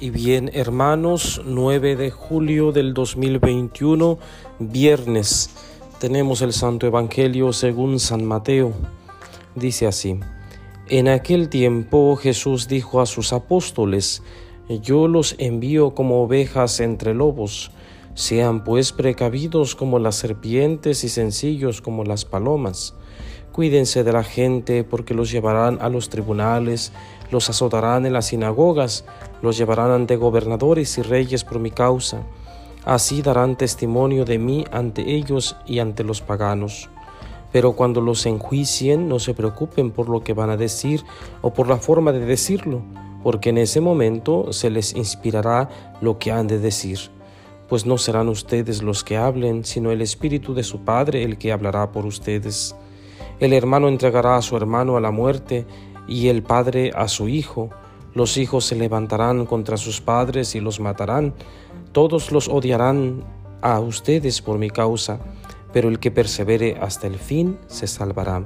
Y bien, hermanos, 9 de julio del 2021, viernes, tenemos el Santo Evangelio según San Mateo. Dice así, en aquel tiempo Jesús dijo a sus apóstoles, yo los envío como ovejas entre lobos, sean pues precavidos como las serpientes y sencillos como las palomas. Cuídense de la gente porque los llevarán a los tribunales, los azotarán en las sinagogas, los llevarán ante gobernadores y reyes por mi causa. Así darán testimonio de mí ante ellos y ante los paganos. Pero cuando los enjuicien, no se preocupen por lo que van a decir o por la forma de decirlo, porque en ese momento se les inspirará lo que han de decir. Pues no serán ustedes los que hablen, sino el Espíritu de su Padre el que hablará por ustedes. El hermano entregará a su hermano a la muerte y el padre a su hijo. Los hijos se levantarán contra sus padres y los matarán. Todos los odiarán a ustedes por mi causa, pero el que persevere hasta el fin se salvará.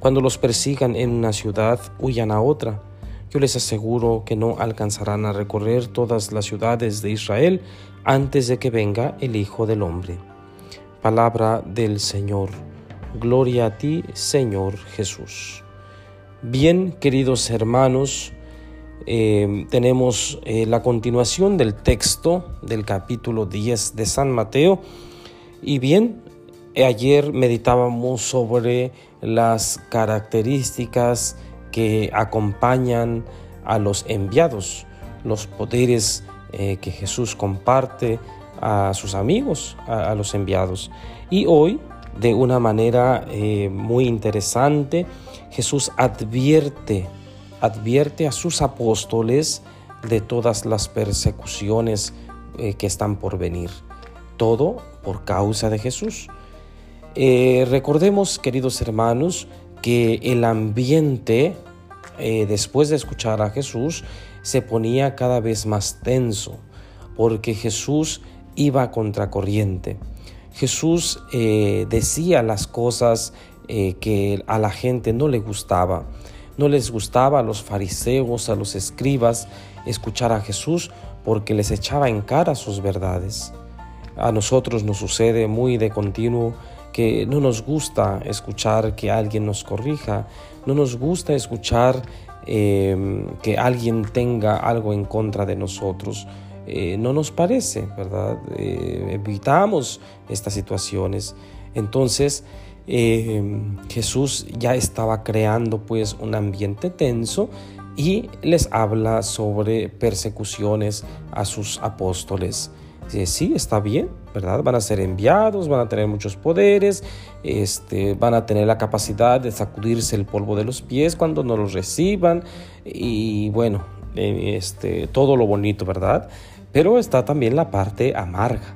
Cuando los persigan en una ciudad, huyan a otra. Yo les aseguro que no alcanzarán a recorrer todas las ciudades de Israel antes de que venga el Hijo del Hombre. Palabra del Señor. Gloria a ti, Señor Jesús. Bien, queridos hermanos, eh, tenemos eh, la continuación del texto del capítulo 10 de San Mateo. Y bien, ayer meditábamos sobre las características que acompañan a los enviados, los poderes eh, que Jesús comparte a sus amigos, a los enviados. Y hoy de una manera eh, muy interesante. Jesús advierte, advierte a sus apóstoles de todas las persecuciones eh, que están por venir. Todo por causa de Jesús. Eh, recordemos, queridos hermanos, que el ambiente, después de escuchar a Jesús, se ponía cada vez más tenso, porque Jesús iba a contracorriente. Jesús eh, decía las cosas eh, que a la gente no le gustaba. No les gustaba a los fariseos, a los escribas, escuchar a Jesús porque les echaba en cara sus verdades. A nosotros nos sucede muy de continuo que no nos gusta escuchar que alguien nos corrija, no nos gusta escuchar eh, que alguien tenga algo en contra de nosotros. Eh, no nos parece, ¿verdad? Eh, evitamos estas situaciones. Entonces, eh, Jesús ya estaba creando pues un ambiente tenso y les habla sobre persecuciones a sus apóstoles. Dice, sí, está bien, ¿verdad? Van a ser enviados, van a tener muchos poderes, este, van a tener la capacidad de sacudirse el polvo de los pies cuando no los reciban y bueno, este, todo lo bonito, ¿verdad? Pero está también la parte amarga,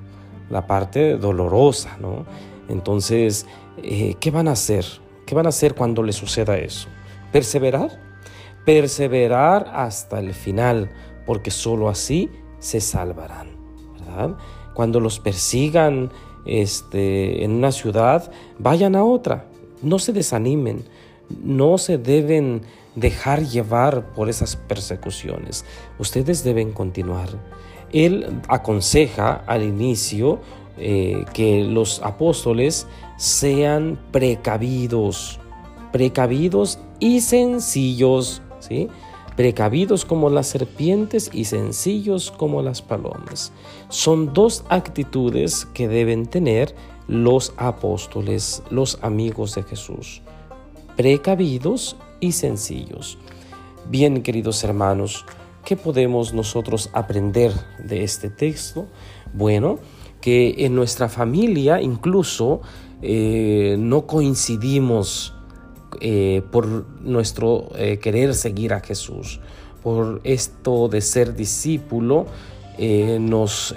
la parte dolorosa, ¿no? Entonces, eh, ¿qué van a hacer? ¿Qué van a hacer cuando les suceda eso? ¿Perseverar? Perseverar hasta el final, porque sólo así se salvarán, ¿verdad? Cuando los persigan este, en una ciudad, vayan a otra, no se desanimen, no se deben dejar llevar por esas persecuciones, ustedes deben continuar él aconseja al inicio eh, que los apóstoles sean precavidos, precavidos y sencillos, ¿sí? precavidos como las serpientes y sencillos como las palomas. Son dos actitudes que deben tener los apóstoles, los amigos de Jesús, precavidos y sencillos. Bien, queridos hermanos, ¿Qué podemos nosotros aprender de este texto? Bueno, que en nuestra familia incluso eh, no coincidimos eh, por nuestro eh, querer seguir a Jesús. Por esto de ser discípulo, nos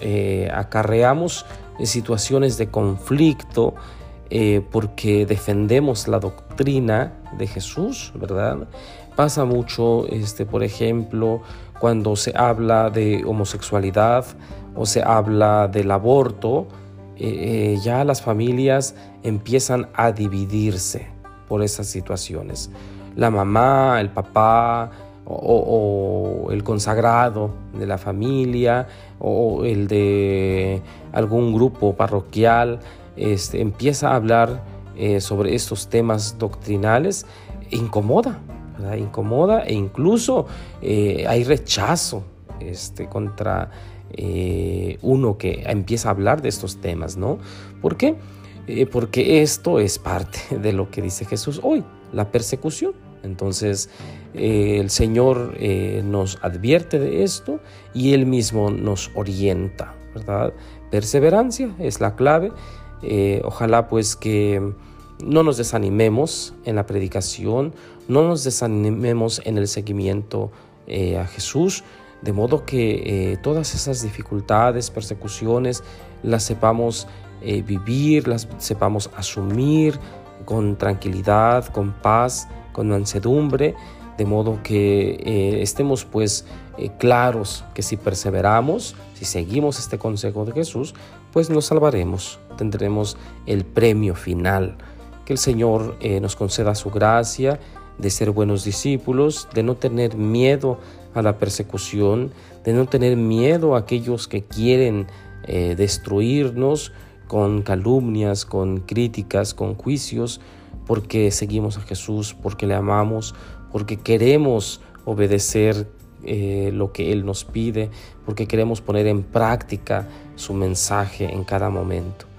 acarreamos en situaciones de conflicto porque defendemos la doctrina de Jesús, ¿verdad? Pasa mucho, este, por ejemplo, cuando se habla de homosexualidad o se habla del aborto, eh, eh, ya las familias empiezan a dividirse por esas situaciones. La mamá, el papá o, el consagrado de la familia o el de algún grupo parroquial este, empieza a hablar eh, sobre estos temas doctrinales, incomoda, incomoda e incluso eh, hay rechazo este, contra eh, uno que empieza a hablar de estos temas, ¿no? ¿Por qué? porque esto es parte de lo que dice Jesús hoy, la persecución. Entonces el Señor nos advierte de esto y Él mismo nos orienta, ¿verdad? Perseverancia es la clave. Ojalá pues que no nos desanimemos en la predicación, no nos desanimemos en el seguimiento eh, a Jesús, de modo que eh, todas esas dificultades, persecuciones, las sepamos eh, vivir, las sepamos asumir con tranquilidad, con paz, con mansedumbre, de modo que estemos pues claros que si perseveramos, si seguimos este consejo de Jesús, pues nos salvaremos, tendremos el premio final que el Señor eh, nos conceda su gracia de ser buenos discípulos, de no tener miedo a la persecución, de no tener miedo a aquellos que quieren eh, destruirnos con calumnias, con críticas, con juicios, porque seguimos a Jesús, porque le amamos, porque queremos obedecer eh, lo que Él nos pide, porque queremos poner en práctica su mensaje en cada momento.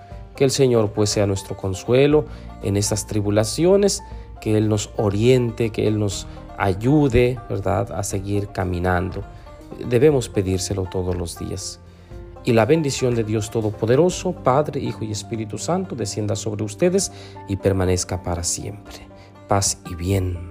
Que el Señor pues sea nuestro consuelo en estas tribulaciones, que Él nos oriente, que Él nos ayude, ¿verdad?, a seguir caminando. Debemos pedírselo todos los días. Y la bendición de Dios Todopoderoso, Padre, Hijo y Espíritu Santo, descienda sobre ustedes y permanezca para siempre. Paz y bien.